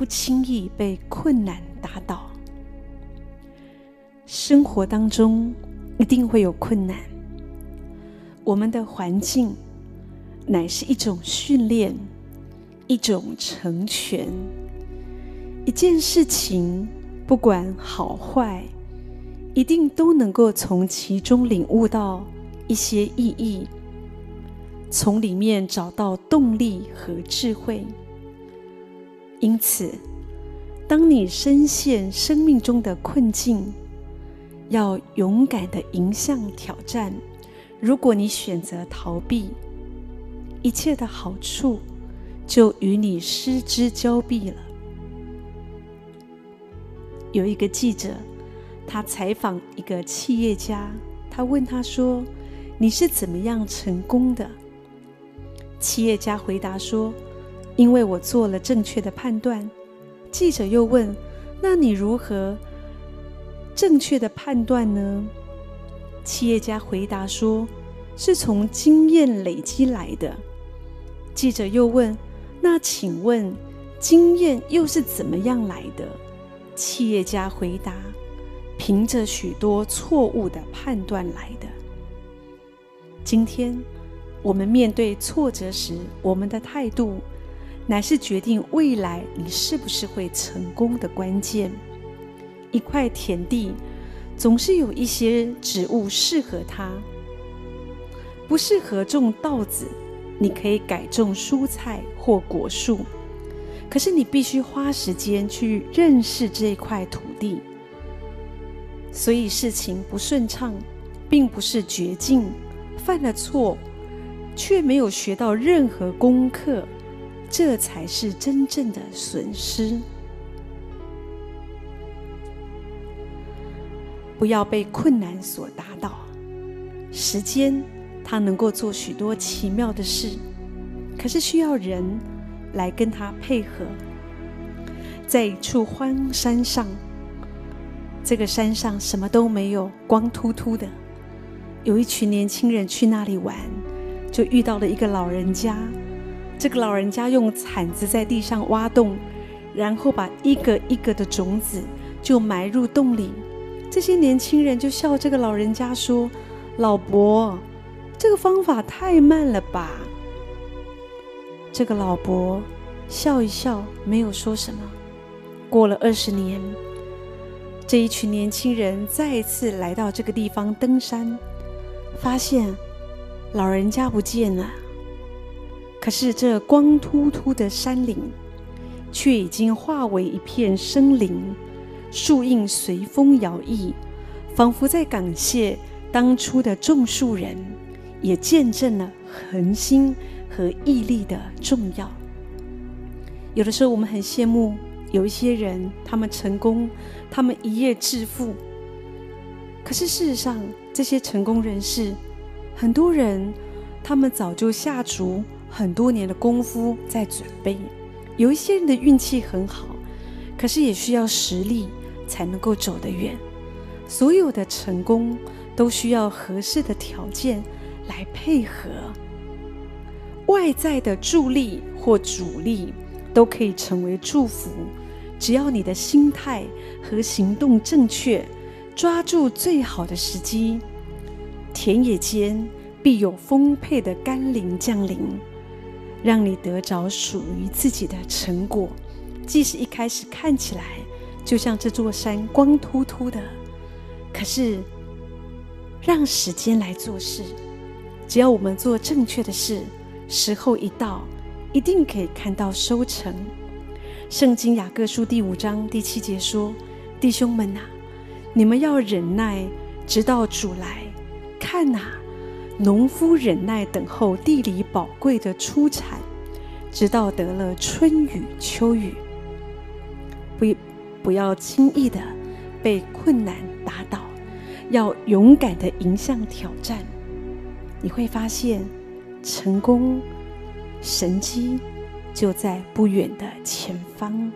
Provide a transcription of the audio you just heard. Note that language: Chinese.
不轻易被困难打倒。生活当中一定会有困难，我们的环境乃是一种训练，一种成全。一件事情，不管好坏，一定都能够从其中领悟到一些意义，从里面找到动力和智慧。因此，当你深陷生命中的困境，要勇敢的迎向挑战。如果你选择逃避，一切的好处就与你失之交臂了。有一个记者，他采访一个企业家，他问他说：“你是怎么样成功的？”企业家回答说。因为我做了正确的判断，记者又问：“那你如何正确的判断呢？”企业家回答说：“是从经验累积来的。”记者又问：“那请问经验又是怎么样来的？”企业家回答：“凭着许多错误的判断来的。”今天我们面对挫折时，我们的态度。乃是决定未来你是不是会成功的关键。一块田地总是有一些植物适合它，不适合种稻子，你可以改种蔬菜或果树。可是你必须花时间去认识这块土地。所以事情不顺畅，并不是绝境，犯了错，却没有学到任何功课。这才是真正的损失。不要被困难所打倒。时间，它能够做许多奇妙的事，可是需要人来跟它配合。在一处荒山上，这个山上什么都没有，光秃秃的。有一群年轻人去那里玩，就遇到了一个老人家。这个老人家用铲子在地上挖洞，然后把一个一个的种子就埋入洞里。这些年轻人就笑这个老人家说：“老伯，这个方法太慢了吧？”这个老伯笑一笑，没有说什么。过了二十年，这一群年轻人再一次来到这个地方登山，发现老人家不见了。可是，这光秃秃的山岭，却已经化为一片生林，树荫随风摇曳，仿佛在感谢当初的种树人，也见证了恒心和毅力的重要。有的时候，我们很羡慕有一些人，他们成功，他们一夜致富。可是事实上，这些成功人士，很多人，他们早就下足。很多年的功夫在准备，有一些人的运气很好，可是也需要实力才能够走得远。所有的成功都需要合适的条件来配合，外在的助力或阻力都可以成为祝福，只要你的心态和行动正确，抓住最好的时机，田野间必有丰沛的甘霖降临。让你得着属于自己的成果，即使一开始看起来就像这座山光秃秃的，可是让时间来做事，只要我们做正确的事，时候一到，一定可以看到收成。圣经雅各书第五章第七节说：“弟兄们呐，你们要忍耐，直到主来。看呐。”农夫忍耐等候地里宝贵的出产，直到得了春雨秋雨。不，不要轻易的被困难打倒，要勇敢的迎向挑战。你会发现，成功、神机就在不远的前方。